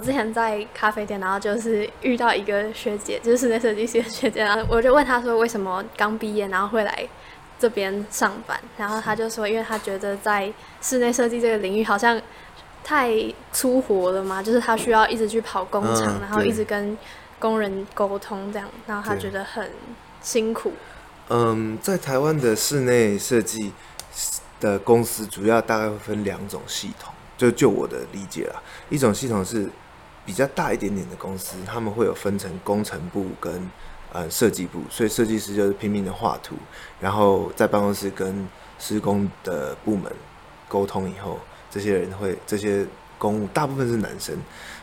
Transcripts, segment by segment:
之前在咖啡店，然后就是遇到一个学姐，就是室内设计师的学姐，然后我就问她说为什么刚毕业然后会来这边上班，然后她就说，因为她觉得在室内设计这个领域好像太粗活了嘛，就是她需要一直去跑工厂，然后一直跟工人沟通这样，然后她觉得很辛苦。嗯，在台湾的室内设计的公司，主要大概会分两种系统，就就我的理解啦，一种系统是比较大一点点的公司，他们会有分成工程部跟呃设计部，所以设计师就是拼命的画图，然后在办公室跟施工的部门沟通以后，这些人会这些公大部分是男生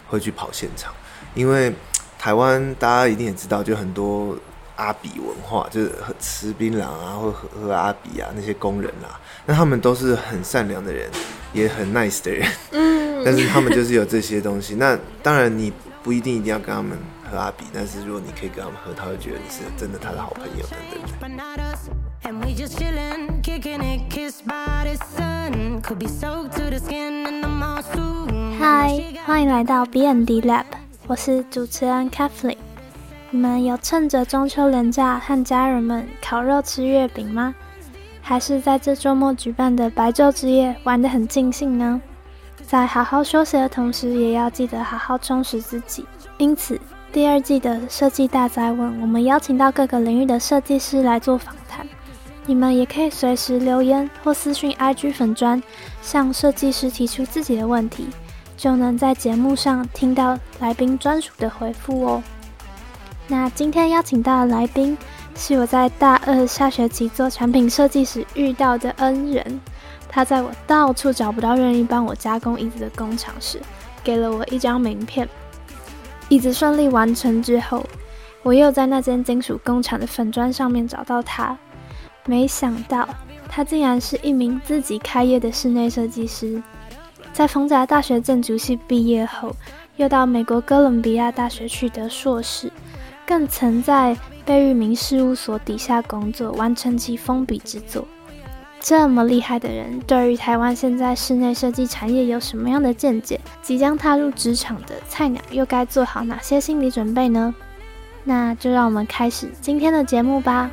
会去跑现场，因为台湾大家一定也知道，就很多阿比文化，就是吃槟榔啊，或喝喝阿比啊，那些工人啊，那他们都是很善良的人，也很 nice 的人，嗯，但是他们就是有这些东西。那当然你不一定一定要跟他们喝阿比，但是如果你可以跟他们喝，他会觉得你是真的他的好朋友等等的。but not us. And we just chillin', kicking it, kissed by the sun. Could be soaked to the skin in the monsoon. 嗨，欢迎来到 BND Lab，我是主持人 Kathleen。你们有趁着中秋连假和家人们烤肉吃月饼吗？还是在这周末举办的白昼之夜玩得很尽兴呢？在好好休息的同时，也要记得好好充实自己。因此，第二季的设计大灾问，我们邀请到各个领域的设计师来做访谈。你们也可以随时留言或私讯 IG 粉砖，向设计师提出自己的问题。就能在节目上听到来宾专属的回复哦。那今天邀请到的来宾是我在大二下学期做产品设计时遇到的恩人，他在我到处找不到愿意帮我加工椅子的工厂时，给了我一张名片。椅子顺利完成之后，我又在那间金属工厂的粉砖上面找到他，没想到他竟然是一名自己开业的室内设计师。在逢甲大学建筑系毕业后，又到美国哥伦比亚大学取得硕士，更曾在被域名事务所底下工作，完成其封笔之作。这么厉害的人，对于台湾现在室内设计产业有什么样的见解？即将踏入职场的菜鸟又该做好哪些心理准备呢？那就让我们开始今天的节目吧。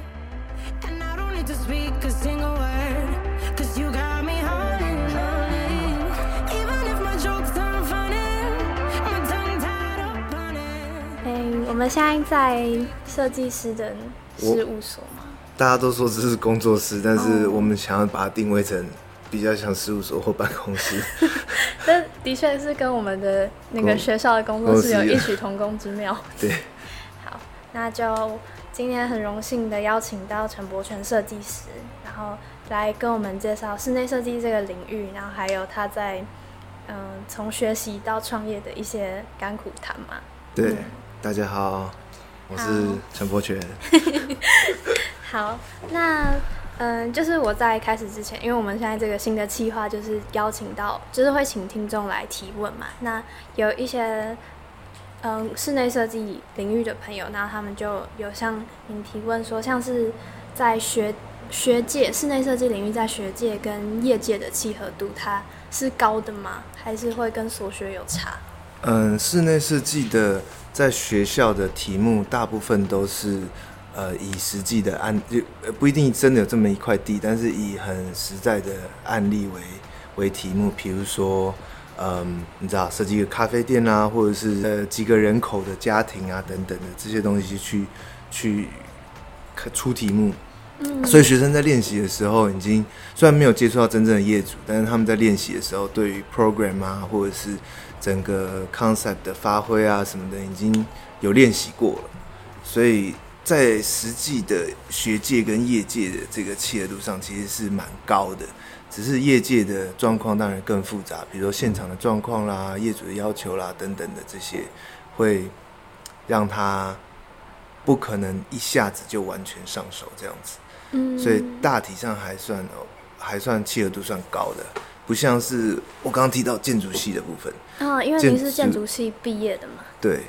我们现在在设计师的事务所嘛，大家都说这是工作室，但是我们想要把它定位成比较像事务所或办公室。这的确是跟我们的那个公学校的工作室有异曲同工之妙。对，好，那就今天很荣幸的邀请到陈柏全设计师，然后来跟我们介绍室内设计这个领域，然后还有他在嗯从学习到创业的一些甘苦谈嘛。对，大家好，我是陈柏权。好，那嗯，就是我在开始之前，因为我们现在这个新的计划就是邀请到，就是会请听众来提问嘛。那有一些嗯室内设计领域的朋友，那他们就有向您提问说，像是在学学界室内设计领域在学界跟业界的契合度，它是高的吗？还是会跟所学有差？嗯，室内设计的在学校的题目大部分都是呃以实际的案，就呃不一定真的有这么一块地，但是以很实在的案例为为题目，比如说。嗯，你知道设计一个咖啡店啊，或者是呃几个人口的家庭啊等等的这些东西去去出题目，嗯所以学生在练习的时候，已经虽然没有接触到真正的业主，但是他们在练习的时候，对于 program 啊，或者是整个 concept 的发挥啊什么的，已经有练习过了。所以在实际的学界跟业界的这个契合度上，其实是蛮高的。只是业界的状况当然更复杂，比如说现场的状况啦、业主的要求啦等等的这些，会让他不可能一下子就完全上手这样子。嗯所以大体上还算哦，还算契合度算高的，不像是我刚刚提到建筑系的部分。啊、因为建您是建筑筑系毕业的嘛。对，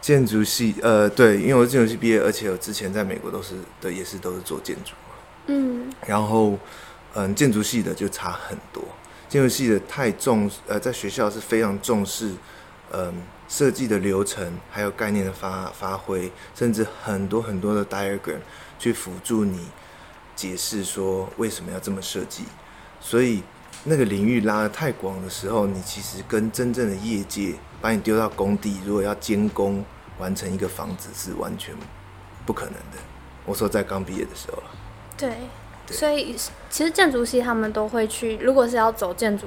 建筑系呃对，因为我是建筑系毕业，而且我之前在美国都是的，也是都是做建筑嘛。嗯然后嗯，建筑系的就差很多，建筑系的太重呃，在学校是非常重视嗯设计的流程，还有概念的发发挥，甚至很多很多的 diagram 去辅助你解释说为什么要这么设计。所以那个领域拉得太广的时候，你其实跟真正的业界把你丢到工地，如果要监工完成一个房子是完全不可能的。我说在刚毕业的时候了。对，对所以其实建筑系他们都会去，如果是要走建筑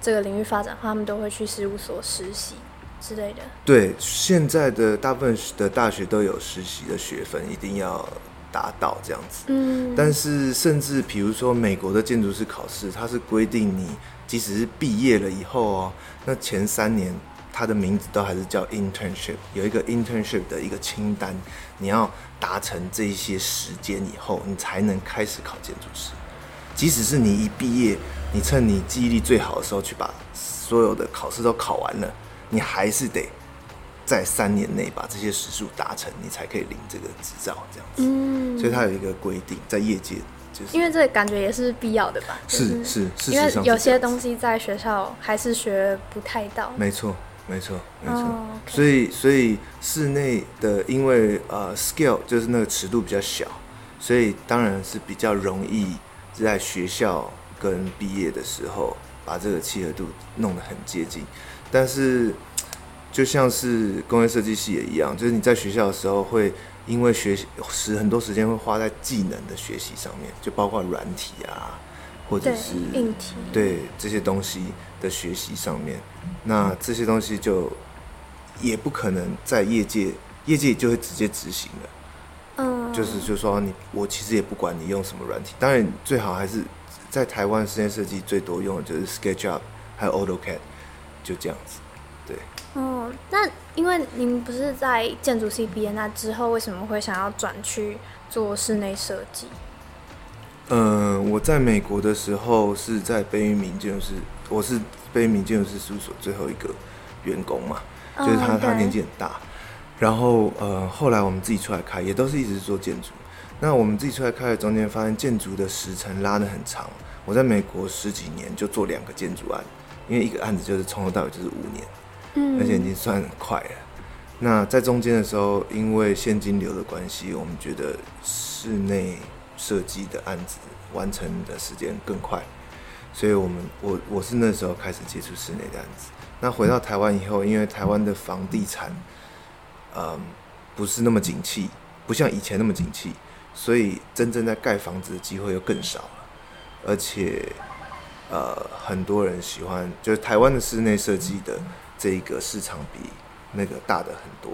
这个领域发展的话，他们都会去事务所实习之类的。对，现在的大部分的大学都有实习的学分，一定要达到这样子。嗯，但是，甚至比如说美国的建筑师考试，它是规定你即使是毕业了以后哦，那前三年它的名字都还是叫 internship，有一个 internship 的一个清单，你要达成这一些时间以后，你才能开始考建筑师。即使是你一毕业，你趁你记忆力最好的时候去把所有的考试都考完了，你还是得在三年内把这些时数达成，你才可以领这个执照，这样子。嗯，所以它有一个规定，在业界就是因为这个感觉也是必要的吧？是是是，事因为有些东西在学校还是学不太到。没错，没错，没错。所以，所以室内的因为呃 scale 就是那个尺度比较小，所以当然是比较容易在学校跟毕业的时候把这个契合度弄得很接近。但是，就像是工业设计系也一样，就是你在学校的时候会因为学习时很多时间会花在技能的学习上面，就包括软体啊，或者是硬体对这些东西的学习上面，那这些东西就也不可能在业界，业界就会直接执行了。嗯，就是就说你，我其实也不管你用什么软体，当然最好还是在台湾室内设计最多用的就是 SketchUp 还有 AutoCAD，就这样子。对，哦，那因为您不是在建筑系毕业，那之后为什么会想要转去做室内设计？嗯，我在美国的时候是在贝聿铭建筑师，我是贝聿铭建筑师事务所最后一个员工嘛，就是他嗯他年纪很大，然后呃后来我们自己出来开，也都是一直做建筑。那我们自己出来开的中间，发现建筑的时程拉得很长。我在美国十几年就做两个建筑案，因为一个案子就是从头到尾就是五年，而且已经算快了。那在中间的时候，因为现金流的关系，我们觉得室内设计的案子完成的时间更快，所以我们我我是那时候开始接触室内的案子。那回到台湾以后，因为台湾的房地产，嗯，不是那么景气，不像以前那么景气，所以真正在盖房子的机会又更少了，而且呃，很多人喜欢，就是台湾的室内设计的这一个市场比那个大的很多，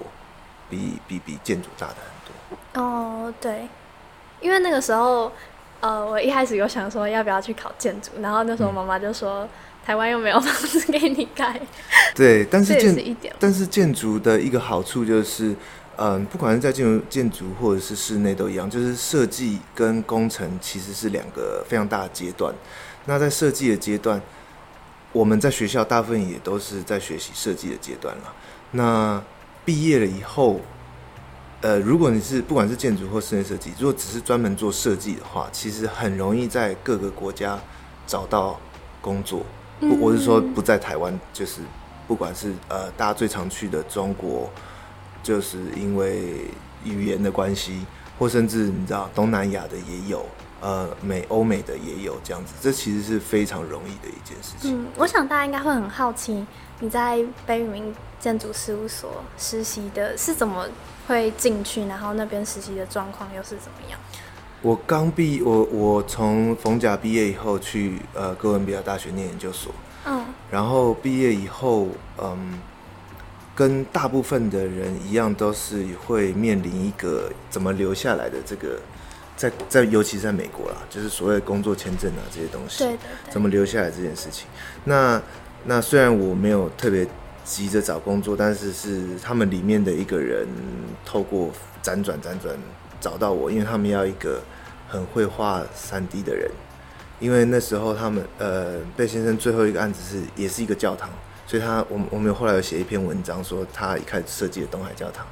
比比比建筑大的很多。哦，对，因为那个时候，呃，我一开始有想说要不要去考建筑，然后那时候嗯妈妈就说、台湾又没有房子给你盖，对，但是建是一点。但是建筑的一个好处就是，嗯，不管是在建筑建筑或者是室内都一样，就是设计跟工程其实是两个非常大的阶段。那在设计的阶段，我们在学校大部分也都是在学习设计的阶段了。那毕业了以后，呃，如果你是不管是建筑或室内设计，如果只是专门做设计的话，其实很容易在各个国家找到工作。不，我是说嗯不在台湾，就是不管是呃大家最常去的中国，就是因为语言的关系，或甚至你知道东南亚的也有，呃美欧美的也有这样子，这其实是非常容易的一件事情。嗯，我想大家应该会很好奇，你在贝聿铭建筑事务所实习的是怎么会进去，然后那边实习的状况又是怎么样？我刚毕，我我从逢甲毕业以后去呃哥伦比亚大学念研究所，嗯然后毕业以后，嗯，跟大部分的人一样，都是会面临一个怎么留下来的这个，在在尤其是在美国啦，就是所谓的工作签证啊这些东西，对对对怎么留下来这件事情。那那虽然我没有特别急着找工作，但是是他们里面的一个人透过辗转辗转找到我，因为他们要一个很会画三 D 的人。因为那时候他们呃贝先生最后一个案子是也是一个教堂，所以他我们我们有后来有写一篇文章说他一开始设计了东海教堂，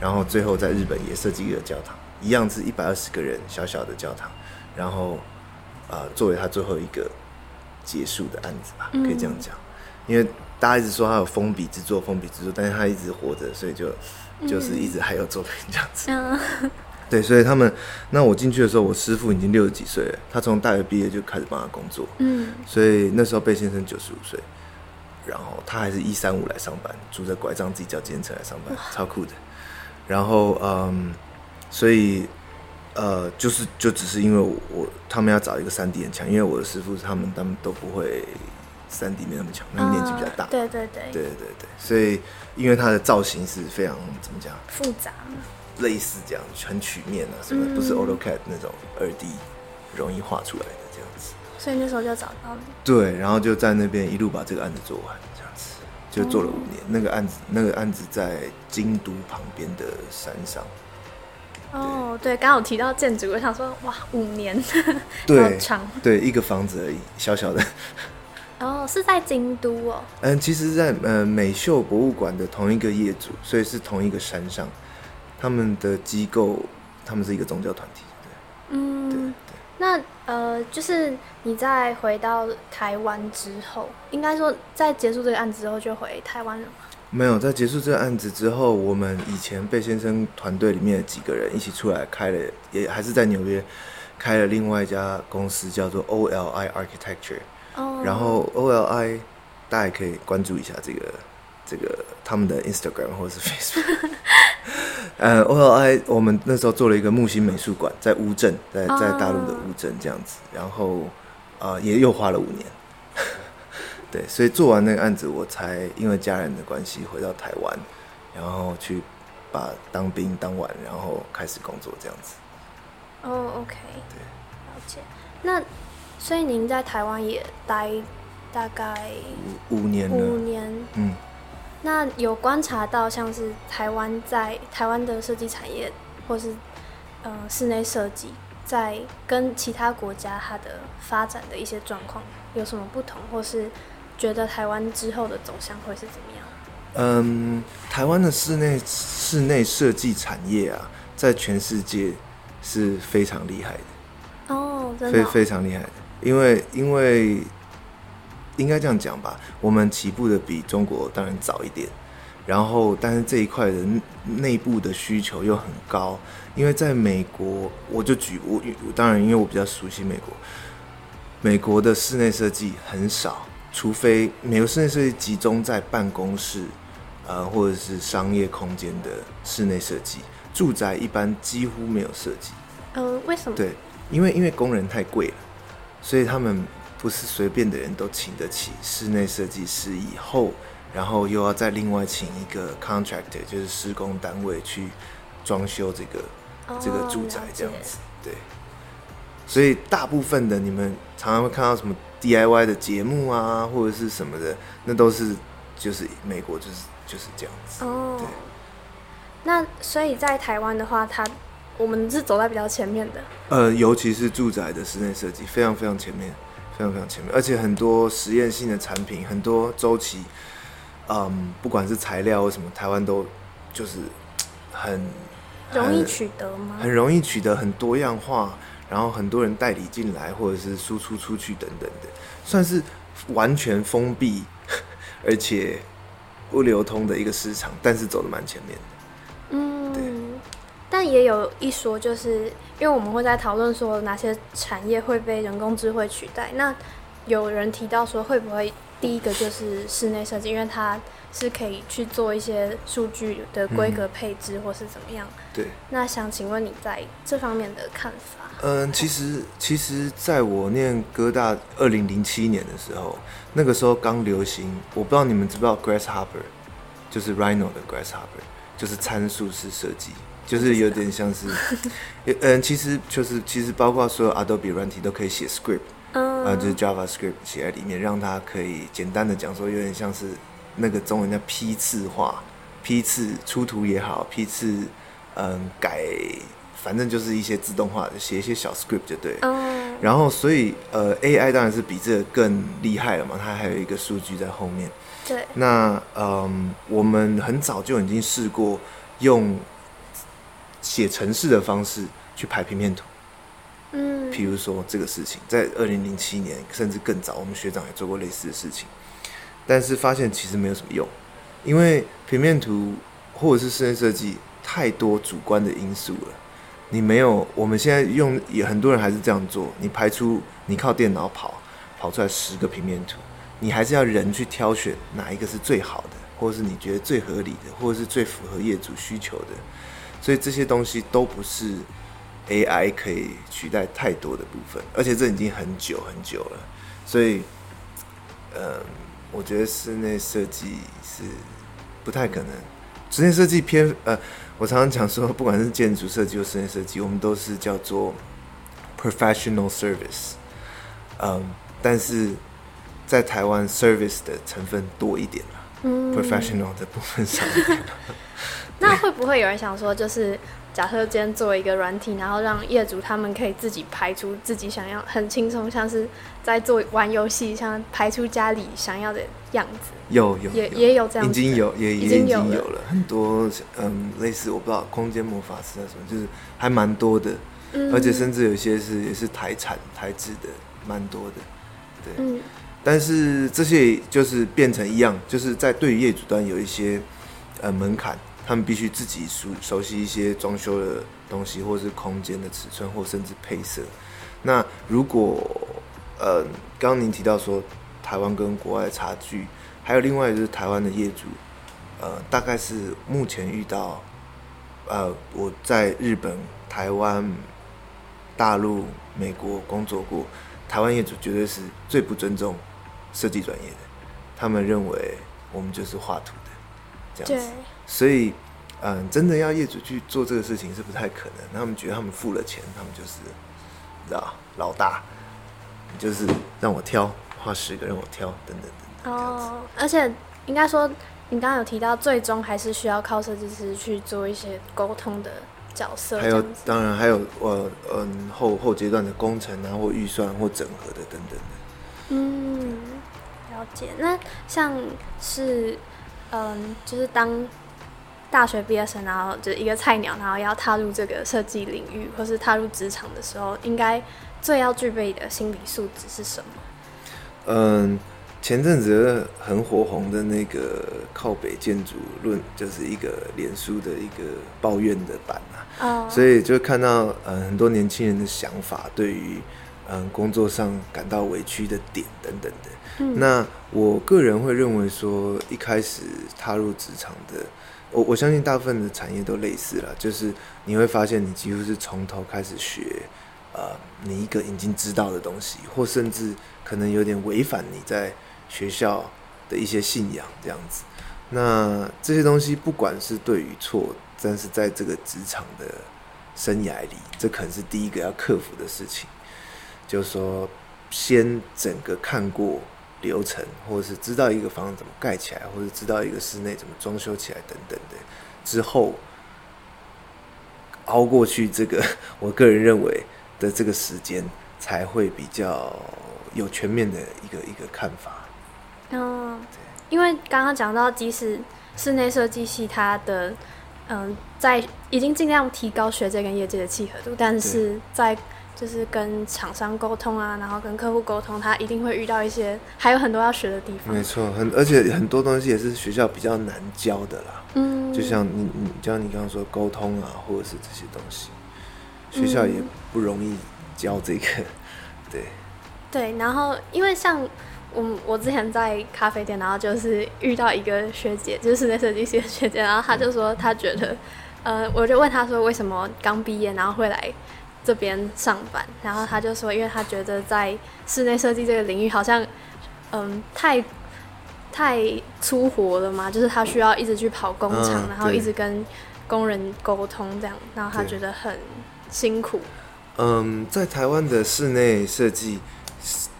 然后最后在日本也设计一个教堂，一样是一百二十个人小小的教堂，然后呃作为他最后一个结束的案子吧，可以这样讲。因为大家一直说他有封笔之作，封笔之作，但是他一直活着，所以就就是一直还有作品这样子。嗯，对，所以他们那我进去的时候，我师傅已经六十几岁了，他从大学毕业就开始帮他工作，嗯，所以那时候贝先生九十五岁，然后他还是一三五来上班，拄着拐杖自己叫计程车来上班，超酷的。然后嗯，所以呃，就是就只是因为我我他们要找一个三 D 很强，因为我的师傅他们他们都不会三 D 没那么强，他们年纪比较大，嗯对对对，对对对，所以因为它的造型是非常怎么讲，复杂，类似这样很曲面啊，什么、嗯。不是 AutoCAD 那种二 D 容易画出来的这样子。所以那时候就找到你。对，然后就在那边一路把这个案子做完，这样子就做了五年。那个案子，那个案子在京都旁边的山上，哦，对，刚刚有提到建筑，我想说，哇，五年，好对长。对，一个房子而已，小小的。哦，是在京都哦。嗯，其实在，呃美秀博物馆的同一个业主，所以是同一个山上，他们的机构，他们是一个宗教团体。嗯，那呃，就是你在回到台湾之后，应该说在结束这个案子之后就回台湾了吗？没有，在结束这个案子之后，我们以前贝先生团队里面的几个人一起出来开了，也还是在纽约开了另外一家公司，叫做 OLI Architecture。哦，然后 OLI 大家也可以关注一下这个这个他们的 Instagram 或者是 Facebook。呃，OLI 我们那时候做了一个木星美术馆，在乌镇，在在大陆的乌镇这样子，然后呃也又花了五年。对，所以做完那个案子，我才因为家人的关系回到台湾，然后去把当兵当完，然后开始工作这样子。哦，OK，对了解。那所以您在台湾也待大概五五年了，五年，嗯。那有观察到像是台湾在台湾的设计产业，或是呃室内设计，在跟其他国家它的发展的一些状况有什么不同，或是觉得台湾之后的走向会是怎么样？嗯，台湾的室内室内设计产业啊，在全世界是非常厉害的，哦，真的非哦、非常厉害的。因为因为应该这样讲吧，我们起步的比中国当然早一点，然后但是这一块的内内部的需求又很高，因为在美国，我就举我我当然因为我比较熟悉美国，美国的室内设计很少，除非美国室内设计集中在办公室，呃或者是商业空间的室内设计，住宅一般几乎没有设计。嗯，为什么？对，因为因为工人太贵了，所以他们不是随便的人都请得起室内设计师。以后，然后又要再另外请一个 contractor，就是施工单位去装修这个、哦这个住宅这样子。对，所以大部分的你们常常会看到什么 DIY 的节目啊，或者是什么的，那都是就是美国就是就是这样子。哦对，那所以在台湾的话，它我们是走在比较前面的。呃，尤其是住宅的室内设计，非常非常前面，非常非常前面，而且很多实验性的产品，很多周期，嗯，不管是材料或什么，台湾都就是很很容易取得吗？很容易取得很多样化，然后很多人代理进来，或者是输出出去等等的，算是完全封闭 而且不流通的一个市场，但是走的蛮前面的。嗯，但也有一说，就是因为我们会在讨论说哪些产业会被人工智慧取代。那有人提到说，会不会第一个就是室内设计，因为它是可以去做一些数据的规格配置，或是怎么样？对。那想请问你在这方面的看法？嗯，其实其实在我念哥大二零零七年的时候，那个时候刚流行，我不知道你们知不知道 Grasshopper，就是 Rhino 的 Grasshopper，就是参数式设计，就是有点像是，嗯，其实就是其实包括所有 Adobe 软体都可以写 script，嗯，啊，就是 JavaScript 写在里面，让它可以简单的讲说，有点像是那个中文叫批次化，批次出图也好，批次嗯改，反正就是一些自动化的，写一些小 script 就对。嗯，然后所以呃 AI 当然是比这个更厉害了嘛，它还有一个数据在后面。对，那嗯，我们很早就已经试过用写程式的方式去排平面图。嗯，譬如说这个事情，在二零零七年甚至更早，我们学长也做过类似的事情。但是发现其实没有什么用，因为平面图或者是室内设计太多主观的因素了。你没有，我们现在用也很多人还是这样做，你排出你靠电脑跑跑出来十个平面图，你还是要人去挑选哪一个是最好的，或者是你觉得最合理的，或者是最符合业主需求的。所以这些东西都不是 AI 可以取代太多的部分，而且这已经很久很久了。所以，嗯，我觉得室内设计是不太可能。室内设计偏呃，我常常讲说，不管是建筑设计或室内设计，我们都是叫做 professional service。嗯，但是在台湾 service 的成分多一点了、嗯 p r o f e s s i o n a l 的部分少一点。那会不会有人想说，就是假设今天做一个软体，然后让业主他们可以自己排出自己想要，很轻松，像是在做玩游戏，像排出家里想要的样子。有有也也有这样已经有也也已已经经有了。很多嗯类似我不知道空间魔法师啊什么，就是还蛮多的，嗯。而且甚至有一些是也是台产台制的，蛮多的，对。嗯。但是这些就是变成一样，就是在对于业主端有一些呃门槛，他们必须自己熟熟悉一些装修的东西，或是空间的尺寸，或甚至配色。那如果呃，刚刚您提到说台湾跟国外差距，还有另外就是台湾的业主，呃，大概是目前遇到，呃，我在日本、台湾、大陆、美国工作过，台湾业主绝对是最不尊重设计专业的，他们认为我们就是画图的，这样子。所以，嗯，真的要业主去做这个事情是不太可能。他们觉得他们付了钱，他们就是，你知道，老大，你就是让我挑，花十个让我挑，等等等等。哦，而且应该说，你刚刚有提到，最终还是需要靠设计师去做一些沟通的角色，还有当然还有呃嗯后后阶段的工程啊，或预算或整合的等等的。嗯，了解。那像是，嗯，就是当大学毕业生，然后就是一个菜鸟，然后要踏入这个设计领域，或是踏入职场的时候，应该最要具备的心理素质是什么？嗯，前阵子很火红的那个靠北建筑论，就是一个脸书的一个抱怨的版啊。哦，所以就看到嗯很多年轻人的想法，对于嗯工作上感到委屈的点等等的。嗯那我个人会认为说，一开始踏入职场的，我我相信大部分的产业都类似了，就是你会发现你几乎是从头开始学，呃，你一个已经知道的东西，或甚至可能有点违反你在学校的一些信仰这样子。那这些东西不管是对与错，但是在这个职场的生涯里，这可能是第一个要克服的事情。就是说，先整个看过流程，或者是知道一个房子怎么盖起来，或者知道一个室内怎么装修起来等等的，之后熬过去这个，我个人认为的这个时间，才会比较有全面的一个一个看法。嗯，因为刚刚讲到，即使室内设计系它的嗯，在已经尽量提高学界跟业界的契合度，但是在就是跟厂商沟通啊，然后跟客户沟通，他一定会遇到一些还有很多要学的地方。没错，很而且很多东西也是学校比较难教的啦。嗯，就像你你就像你刚刚说沟通啊，或者是这些东西，学校也不容易教这个。对，对，然后因为像我我之前在咖啡店，然后就是遇到一个学姐，就是室内设计系的学姐，然后她就说她觉得，呃，我就问她说为什么刚毕业然后会来这边上班，然后他就说，因为他觉得在室内设计这个领域好像，嗯，太太粗活了嘛，就是他需要一直去跑工厂，嗯然后一直跟工人沟通这样，然后他觉得很辛苦。嗯，在台湾的室内设计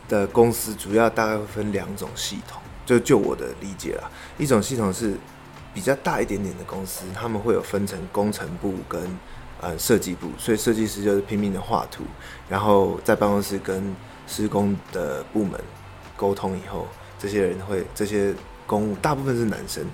的公司，主要大概会分两种系统，就就我的理解啦，一种系统是比较大一点点的公司，他们会有分成工程部跟呃设计部，所以设计师就是拼命的画图，然后在办公室跟施工的部门沟通以后，这些人会这些公务大部分是男生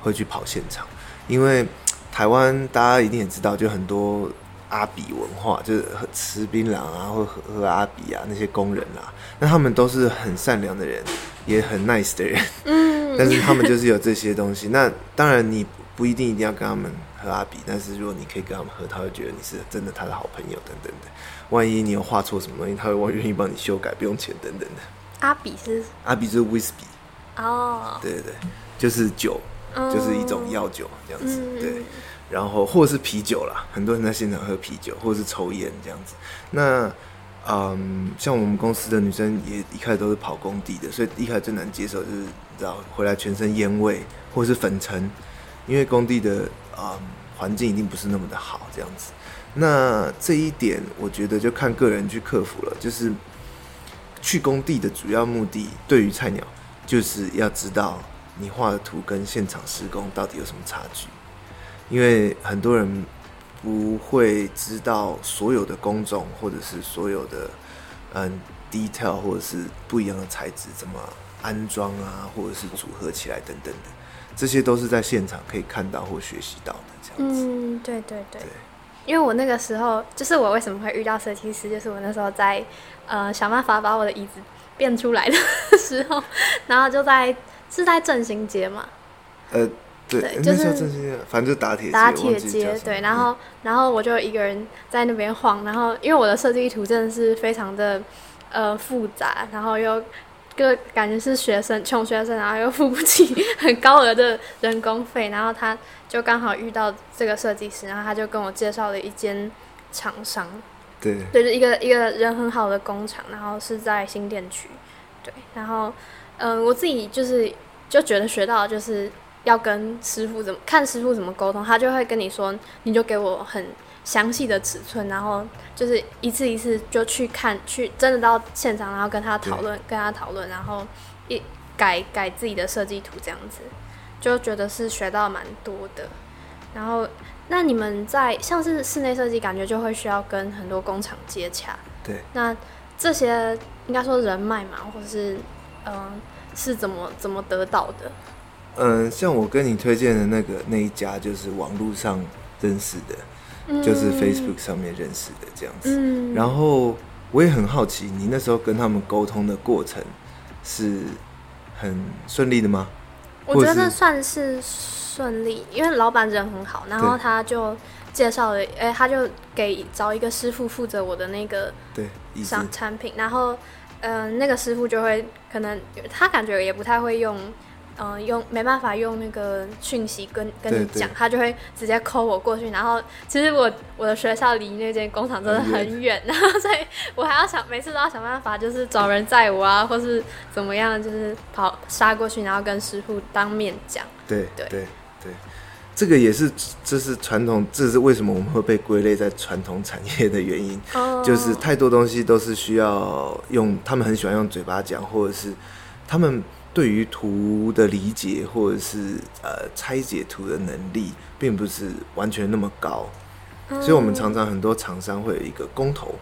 会去跑现场，因为台湾大家一定也知道，就很多阿比文化，就是喝吃槟榔啊，或喝喝阿比啊，那些工人啊，那他们都是很善良的人，也很 nice 的人，嗯嗯。但是他们就是有这些东西。那当然你不一定一定要跟他们喝阿比，但是如果你可以跟他们喝，他会觉得你是真的他的好朋友等等的。万一你有画错什么东西，他会愿意帮你修改，不用钱等等的。阿比是阿比就是 whisky，哦，对对对，就是酒，嗯就是一种药酒这样子，嗯对。然后或者是啤酒啦，很多人在现场喝啤酒，或者是抽烟这样子。那嗯，像我们公司的女生也一开始都是跑工地的，所以一开始最难接受就是你知道回来全身烟味或是粉尘，因为工地的嗯环境一定不是那么的好这样子。那这一点我觉得就看个人去克服了，就是去工地的主要目的，对于菜鸟就是要知道你画的图跟现场施工到底有什么差距，因为很多人不会知道所有的工种或者是所有的嗯 detail 或者是不一样的材质怎么安装啊，或者是组合起来等等的，这些都是在现场可以看到或学习到的这样子。嗯，对对对对。因为我那个时候，就是我为什么会遇到设计师，就是我那时候在呃想办法把我的椅子变出来的时候，然后就在是在振兴街嘛，呃，对，对就是正兴，反正就打铁打铁街对，然后然后我就一个人在那边晃，然后因为我的设计图真的是非常的呃复杂，然后又个感觉是学生穷学生，然后又付不起很高额的人工费，然后他就刚好遇到这个设计师，然后他就跟我介绍了一间厂商，对。对，就一个一个人很好的工厂，然后是在新店区，对，然后嗯、呃我自己就是就觉得学到就是要跟师傅怎么看师傅怎么沟通，他就会跟你说，你就给我很详细的尺寸，然后就是一次一次就去看，去真的到现场，然后跟他讨论，跟他讨论，然后一改改自己的设计图这样子，就觉得是学到蛮多的。然后，那你们在像是室内设计，感觉就会需要跟很多工厂接洽。对，那这些应该说人脉嘛，或者是嗯、是怎么怎么得到的？嗯，像我跟你推荐的那个那一家，就是网络上认识的，就是 Facebook 上面认识的这样子。嗯，然后我也很好奇，你那时候跟他们沟通的过程是很顺利的吗？我觉得算是顺利，因为老板人很好，然后他就介绍了，哎、他就给找一个师傅负责我的那个对，意思商产品，然后嗯、呃那个师傅就会可能他感觉也不太会用。嗯，用没办法用那个讯息跟跟你对对讲，他就会直接扣我过去。然后其实我我的学校离那间工厂真的很很远，然 后所以我还要想每次都要想办法，就是找人载我啊，或是怎么样，就是跑杀过去，然后跟师傅当面讲。对对对对，这个也是这是传统，这是为什么我们会被归类在传统产业的原因。哦就是太多东西都是需要用，他们很喜欢用嘴巴讲，或者是他们对于图的理解，或者是呃拆解图的能力，并不是完全那么高，所以我们常常很多厂商会有一个工头，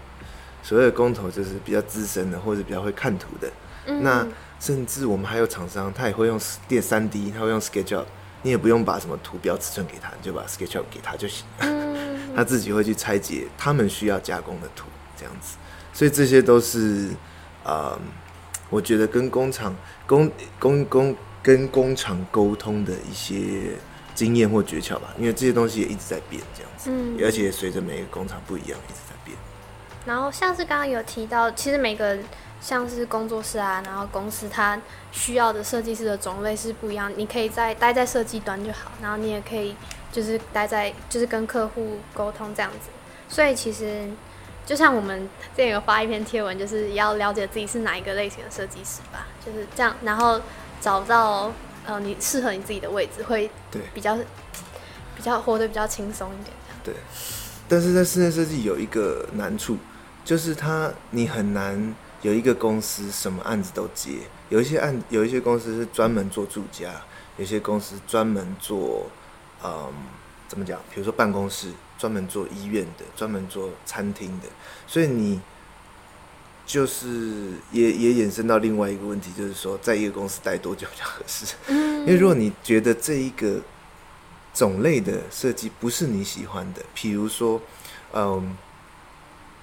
所谓的工头就是比较资深的，或者比较会看图的。嗯那甚至我们还有厂商，他也会用电三 D，他会用 SketchUp，你也不用把什么图标尺寸给他，你就把 SketchUp 给他就行。嗯 他自己会去拆解他们需要加工的图，这样子。所以这些都是，呃，我觉得跟工厂、工工工跟工厂沟通的一些经验或诀窍吧，因为这些东西也一直在变，这样子，嗯而且随着每个工厂不一样，一直在变。然后像是刚刚有提到，其实每个像是工作室啊，然后公司它需要的设计师的种类是不一样。你可以在待在设计端就好，然后你也可以就是待在就是跟客户沟通这样子。所以其实就像我们之前有发一篇贴文，就是要了解自己是哪一个类型的设计师吧，就是这样，然后找到呃你适合你自己的位置，会对比较比较活得比较轻松一点。对，但是在室内设计有一个难处，就是它你很难有一个公司什么案子都接，有一些案有一些公司是专门做住家，有些公司专门做嗯怎么讲，比如说办公室专门做医院的，专门做餐厅的，所以你。就是也也衍生到另外一个问题，就是说，在一个公司待多久比较合适？嗯因为如果你觉得这一个种类的设计不是你喜欢的，譬如说，嗯，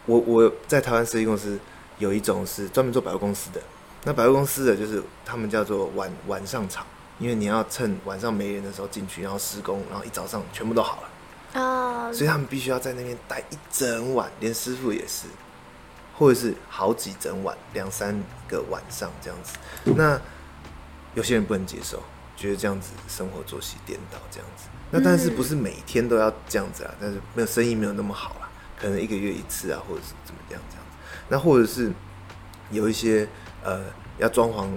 我我在台湾设计公司有一种是专门做百货公司的，那百货公司的就是他们叫做晚晚上场，因为你要趁晚上没人的时候进去，然后施工，然后一早上全部都好了，啊，所以他们必须要在那边待一整晚，连师傅也是，或者是好几整晚，两三个晚上这样子。那有些人不能接受，觉得这样子生活作息颠倒这样子。那但是不是每天都要这样子啊？但是没有生意没有那么好啦，可能一个月一次啊，或者是怎么样这样子。那或者是有一些呃要装潢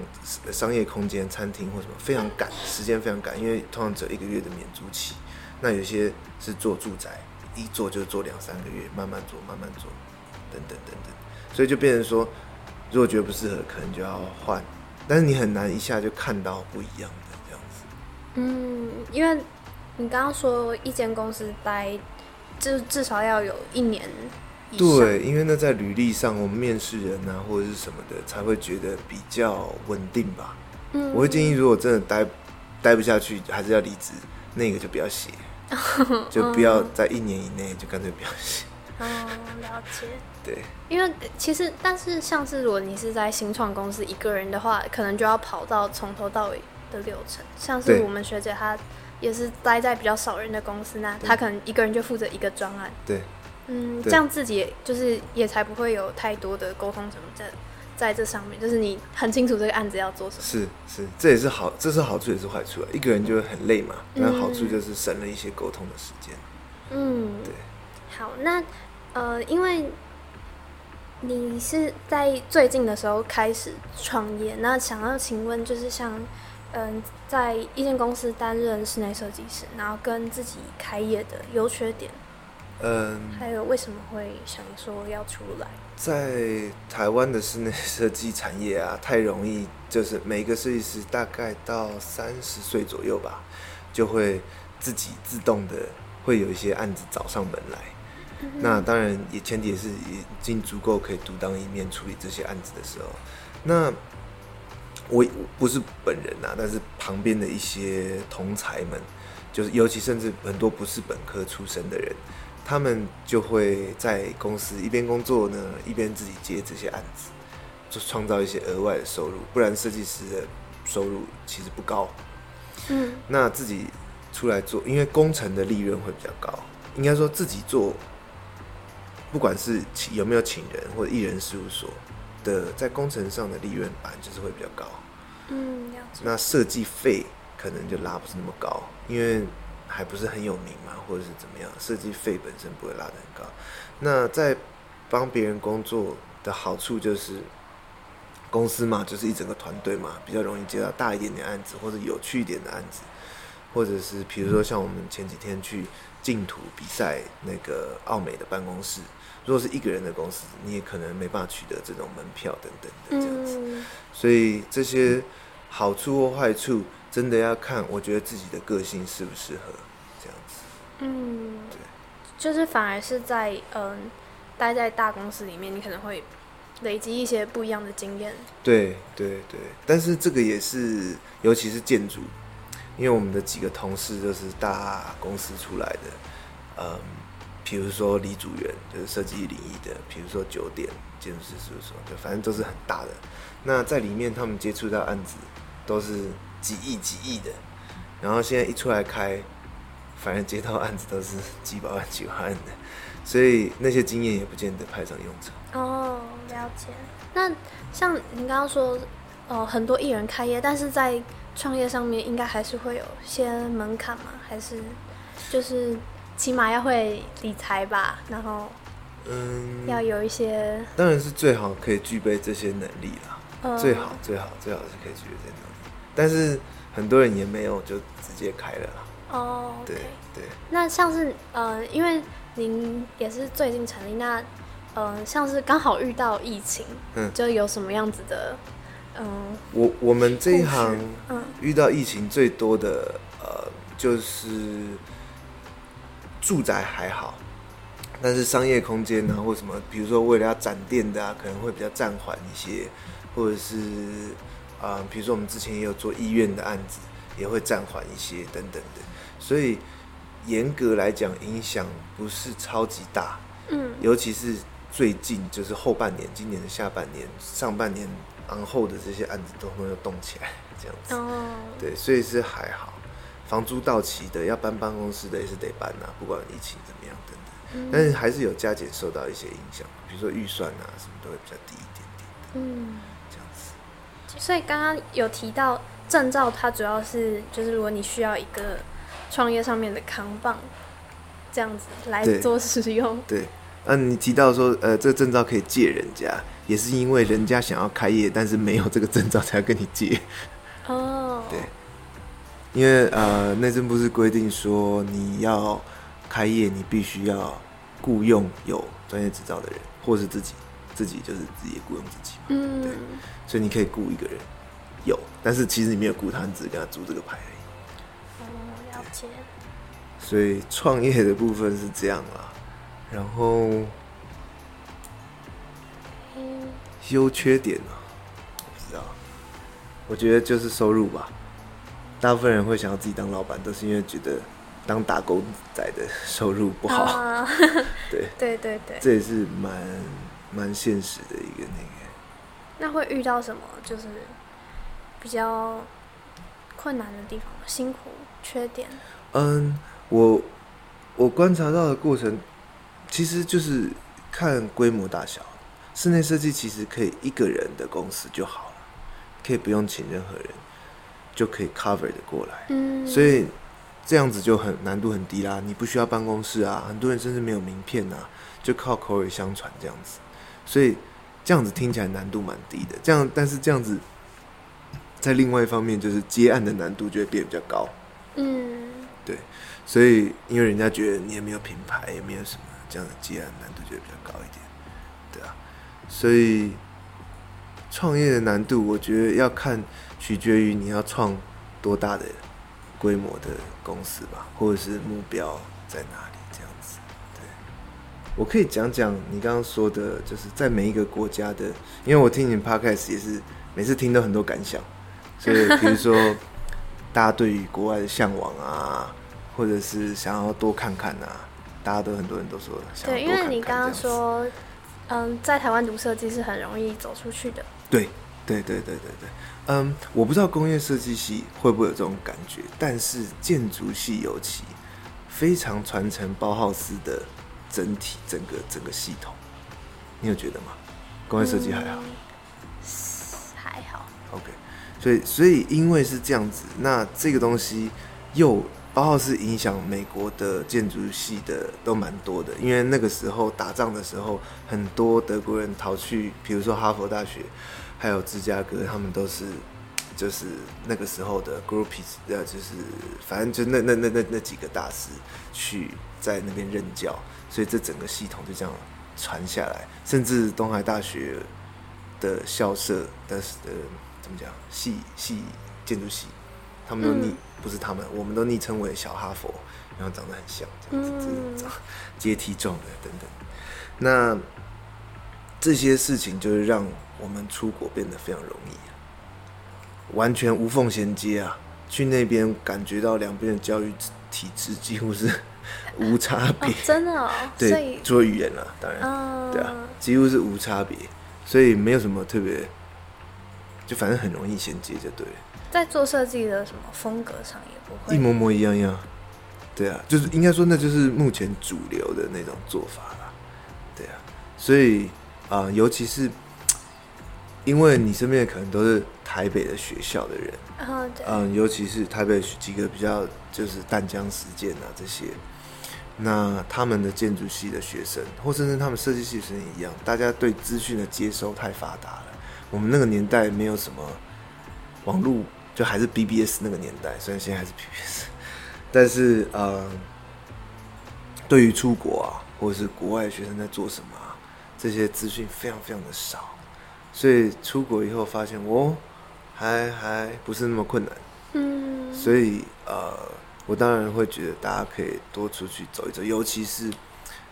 商业空间、餐厅或什么，非常赶，时间非常赶，因为通常只有一个月的免租期。那有些是做住宅，一做就做两三个月，慢慢做，慢慢做，等等等等，所以就变成说，如果觉得不适合，可能就要换。但是你很难一下就看到不一样的这样子。嗯，因为你刚刚说一间公司待，至至少要有一年。对，因为那在履历上，我们面试人啊或者是什么的，才会觉得比较稳定吧。嗯，我会建议，如果真的待待不下去，还是要离职，那个就不要写，就不要在一年以内就干脆不要写。哦，了解。对，因为其实，但是像是如果你是在新创公司一个人的话，可能就要跑到从头到尾的流程。像是我们学姐她也是待在比较少人的公司，那她可能一个人就负责一个专案。对，嗯，这样自己就是也才不会有太多的沟通什么在在这上面，就是你很清楚这个案子要做什么。是是，这也是好，这是好处也是坏处啊。一个人就会很累嘛，那嗯好处就是省了一些沟通的时间。嗯，对，好，那呃，因为你是在最近的时候开始创业，那想要请问，就是像嗯、在一间公司担任室内设计师，然后跟自己开业的优缺点，嗯，还有为什么会想说要出来？在台湾的室内设计产业啊，太容易，就是每个设计师大概到三十岁左右吧，就会自己自动的会有一些案子找上门来。那当然也前提也是已经足够可以独当一面处理这些案子的时候，那我我不是本人啊、但是旁边的一些同才们，就是尤其甚至很多不是本科出身的人，他们就会在公司一边工作呢，一边自己接这些案子，就创造一些额外的收入。不然设计师的收入其实不高。嗯那自己出来做，因为工程的利润会比较高，应该说自己做，不管是请有没有请人或者艺人事务所的，在工程上的利润本来就是会比较高。嗯，那设计费可能就拉不是那么高，因为还不是很有名嘛，或者是怎么样，设计费本身不会拉得很高。那在帮别人工作的好处就是，公司嘛，就是一整个团队嘛，比较容易接到大一点点案子，或者有趣一点的案子，或者是比如说像我们前几天去净土比赛那个奥美的办公室，如果是一个人的公司，你也可能没办法取得这种门票等等的这样子。嗯所以这些好处或坏处，真的要看我觉得自己的个性适不适合这样子。嗯对，就是反而是在嗯待在大公司里面，你可能会累积一些不一样的经验。对对对，但是这个也是，尤其是建筑，因为我们的几个同事就是大公司出来的，嗯，比如说李主任就是设计领域的，比如说九点建筑师事务所，就反正都是很大的。那在里面他们接触到案子都是几亿几亿的，然后现在一出来开，反正接到案子都是几百万几百万的，所以那些经验也不见得派上用场。哦，了解。那像您刚刚说，呃，很多艺人开业，但是在创业上面应该还是会有些门槛嘛？还是就是起码要会理财吧，然后嗯，要有一些当然是最好可以具备这些能力啦，呃，最好最好最好是可以具备这些能力，但是很多人也没有就直接开了啦。哦对。对，那像是呃，因为您也是最近成立，那呃，像是刚好遇到疫情，嗯就有什么样子的，嗯、我我们这一行嗯遇到疫情最多的呃就是住宅还好，但是商业空间啊或什么，比如说为了要展店的啊，可能会比较暂缓一些，或者是啊、呃比如说我们之前也有做医院的案子，也会暂缓一些等等的，所以严格来讲影响不是超级大，嗯尤其是最近就是后半年，今年的下半年、上半年然后的这些案子都会又动起来，这样子。哦，对，所以是还好。房租到期的要搬办公室的也是得搬呐、不管疫情怎么样等等。但是还是有加减受到一些影响，比如说预算啊什么都会比较低一点点，嗯。所以刚刚有提到证照，它主要是就是如果你需要一个创业上面的扛棒，这样子来做使用。对，啊，你提到说，呃，这个证照可以借人家，也是因为人家想要开业，但是没有这个证照才要跟你借。哦，对因为呃，内政部是规定说，你要开业，你必须要雇佣有专业执照的人，或是自己自己就是自己雇佣自己嘛。嗯对，所以你可以雇一个人，有，但是其实你没有雇他，你只是跟他租这个牌而已。哦，了解。所以创业的部分是这样啦，然后嗯，优缺点呢、我不知道，我觉得就是收入吧。大部分人会想要自己当老板，都是因为觉得当打工仔的收入不好。啊，对，对对对。这也是蛮蛮现实的一个那个。那会遇到什么就是比较困难的地方吗？辛苦、缺点？嗯，我我观察到的过程，其实就是看规模大小。室内设计其实可以一个人的公司就好了，可以不用请任何人，就可以 cover 的过来。嗯，所以这样子就很难度很低啦。你不需要办公室啊，很多人甚至没有名片啊，就靠口耳相传这样子。所以这样子听起来难度蛮低的。这样，但是这样子，在另外一方面就是接案的难度就会变得比较高。嗯，对所以因为人家觉得你也没有品牌，也没有什么这样的接案难度就会比较高一点，对啊。所以创业的难度，我觉得要看取决于你要创多大的规模的公司吧，或者是目标在哪我可以讲讲你刚刚说的，就是在每一个国家的，因为我听你 podcast 也是每次听都很多感想，所以比如说大家对于国外的向往啊，或者是想要多看看啊，大家都很多人都说想要对，因多看看为你刚刚说，嗯，在台湾读设计是很容易走出去的。对，对对对对对，嗯，我不知道工业设计系会不会有这种感觉，但是建筑系尤其非常传承包浩斯的整体整个整个系统，你有觉得吗？工业设计还好、嗯还好。o k 所以所以因为是这样子，那这个东西又包括是影响美国的建筑系的都蛮多的，因为那个时候打仗的时候，很多德国人逃去，比如说哈佛大学，还有芝加哥，他们都是就是那个时候的 groupies，呃，就是反正就那那那那那几个大师去在那边任教，所以这整个系统就这样传下来，甚至东海大学的校舍的呃怎么讲系系建筑系，他们都昵、嗯不是他们，我们都昵称为小哈佛，然后长得很像这样子，这阶梯状的等等。那这些事情就是让我们出国变得非常容易、啊，完全无缝衔接啊！去那边感觉到两边的教育体制几乎是 无差别，哦，真的哦，对以，，除了语言了，当然，嗯，对啊，几乎是无差别，所以没有什么特别，就反正很容易衔接就对了，在做设计的什么风格上也不会一模模一样样。对啊，就是应该说那就是目前主流的那种做法啦。对啊，所以啊、尤其是因为你身边的可能都是台北的学校的人，嗯，尤其是台北几个比较就是淡江实践啊这些，那他们的建筑系的学生，或甚至他们设计系的学生也一样，大家对资讯的接收太发达了。我们那个年代没有什么网络，就还是 BBS 那个年代，虽然现在还是 BBS，但是呃，对于出国啊，或者是国外的学生在做什么啊，这些资讯非常非常的少，所以出国以后发现，哦，还还不是那么困难。嗯，所以呃，我当然会觉得大家可以多出去走一走，尤其是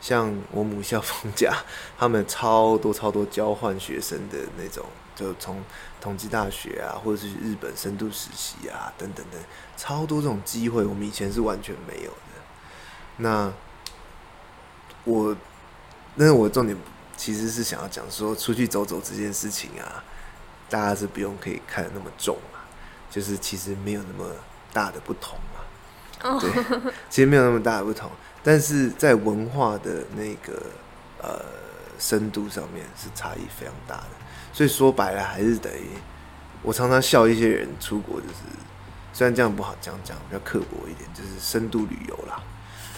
像我母校放假，他们超多超多交换学生的那种，就从同济大学啊，或者是日本深度实习啊，等等等，超多这种机会，我们以前是完全没有的。那我，但是我重点其实是想要讲说，出去走走这件事情啊，大家是不用可以看得那么重嘛，就是其实没有那么大的不同嘛。哦，对，其实没有那么大的不同，但是在文化的那个呃深度上面是差异非常大的。所以说白了，还是等于我常常笑一些人出国，就是虽然这样不好讲讲，比较刻薄一点，就是深度旅游啦，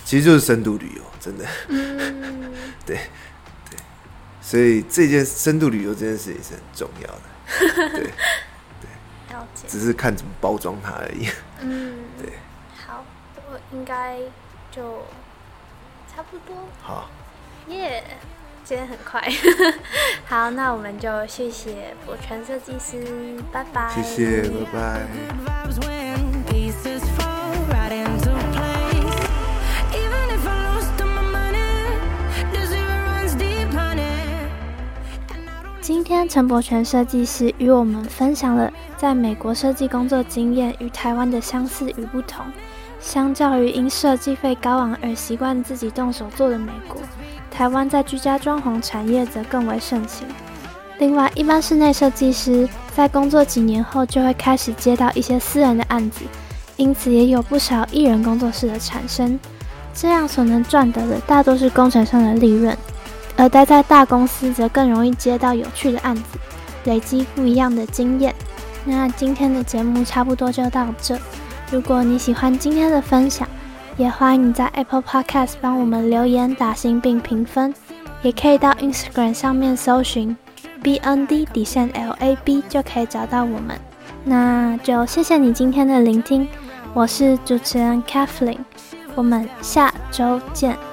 其实就是深度旅游，真的。嗯，对 对，所以这件深度旅游这件事也是很重要的，对，了解。只是看怎么包装它而已。嗯，对，好，我应该就差不多，好，耶、今天很快。好，那我们就谢谢博川设计师，拜拜。谢谢，拜拜。今天陈柏权设计师与我们分享了在美国设计工作经验与台湾的相似与不同。相较于因设计费高昂而习惯自己动手做的美国，台湾在居家装潢产业则更为盛行。另外，一般室内设计师在工作几年后就会开始接到一些私人的案子，因此也有不少艺人工作室的产生。这样所能赚得的大多是工程上的利润，而待在大公司则更容易接到有趣的案子，累积不一样的经验。那今天的节目差不多就到这。如果你喜欢今天的分享，也欢迎你在 Apple Podcast 帮我们留言、打星并评分，也可以到 Instagram 上面搜寻 BND 底线 LAB 就可以找到我们。那就谢谢你今天的聆听，我是主持人 Kathleen，我们下周见。